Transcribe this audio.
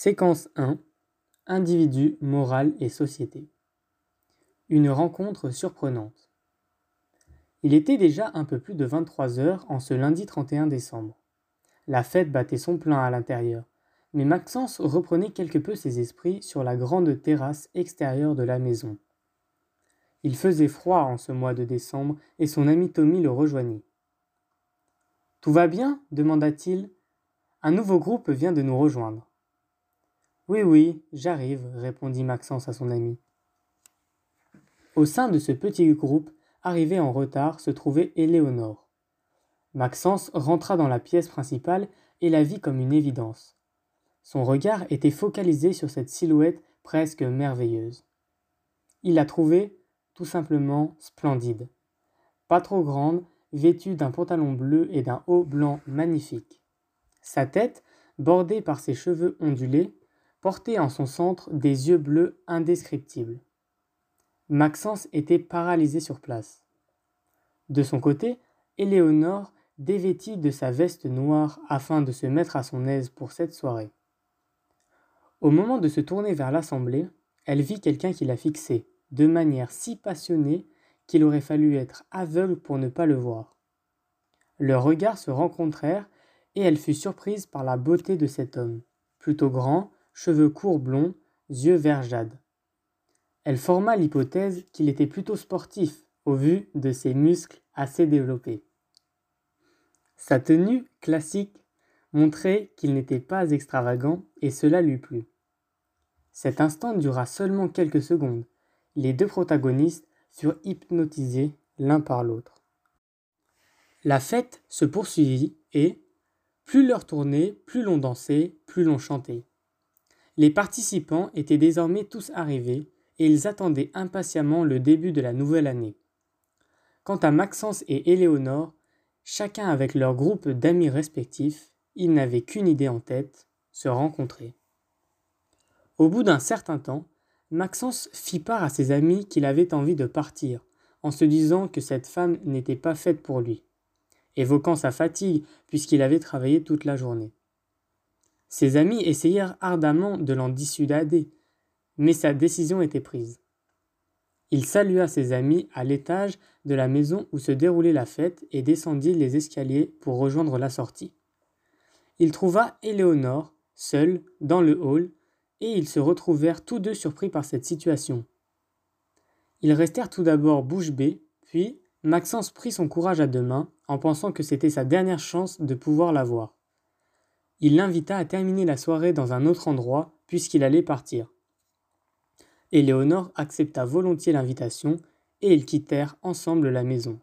Séquence 1 Individu, morale et société. Une rencontre surprenante. Il était déjà un peu plus de 23 heures en ce lundi 31 décembre. La fête battait son plein à l'intérieur, mais Maxence reprenait quelque peu ses esprits sur la grande terrasse extérieure de la maison. Il faisait froid en ce mois de décembre et son ami Tommy le rejoignit. Tout va bien? demanda-t-il. Un nouveau groupe vient de nous rejoindre. Oui, oui, j'arrive, répondit Maxence à son ami. Au sein de ce petit groupe, arrivé en retard, se trouvait Éléonore. Maxence rentra dans la pièce principale et la vit comme une évidence. Son regard était focalisé sur cette silhouette presque merveilleuse. Il la trouvait tout simplement splendide. Pas trop grande, vêtue d'un pantalon bleu et d'un haut blanc magnifique. Sa tête, bordée par ses cheveux ondulés, portait en son centre des yeux bleus indescriptibles. Maxence était paralysé sur place. De son côté, Éléonore dévêtit de sa veste noire afin de se mettre à son aise pour cette soirée. Au moment de se tourner vers l'assemblée, elle vit quelqu'un qui la fixait, de manière si passionnée qu'il aurait fallu être aveugle pour ne pas le voir. Leurs regards se rencontrèrent et elle fut surprise par la beauté de cet homme, plutôt grand, cheveux courts blonds, yeux vert jade. Elle forma l'hypothèse qu'il était plutôt sportif, au vu de ses muscles assez développés. Sa tenue classique montrait qu'il n'était pas extravagant et cela lui plut. Cet instant dura seulement quelques secondes. Les deux protagonistes furent hypnotisés l'un par l'autre. La fête se poursuivit et, plus l'heure tournait, plus l'on dansait, plus l'on chantait. Les participants étaient désormais tous arrivés et ils attendaient impatiemment le début de la nouvelle année. Quant à Maxence et Éléonore, chacun avec leur groupe d'amis respectifs, ils n'avaient qu'une idée en tête, se rencontrer. Au bout d'un certain temps, Maxence fit part à ses amis qu'il avait envie de partir, en se disant que cette femme n'était pas faite pour lui, évoquant sa fatigue puisqu'il avait travaillé toute la journée. Ses amis essayèrent ardemment de l'en dissuader, mais sa décision était prise. Il salua ses amis à l'étage de la maison où se déroulait la fête et descendit les escaliers pour rejoindre la sortie. Il trouva Éléonore, seule, dans le hall, et ils se retrouvèrent tous deux surpris par cette situation. Ils restèrent tout d'abord bouche bée, puis Maxence prit son courage à deux mains en pensant que c'était sa dernière chance de pouvoir la voir. Il l'invita à terminer la soirée dans un autre endroit puisqu'il allait partir. Éléonore accepta volontiers l'invitation et ils quittèrent ensemble la maison.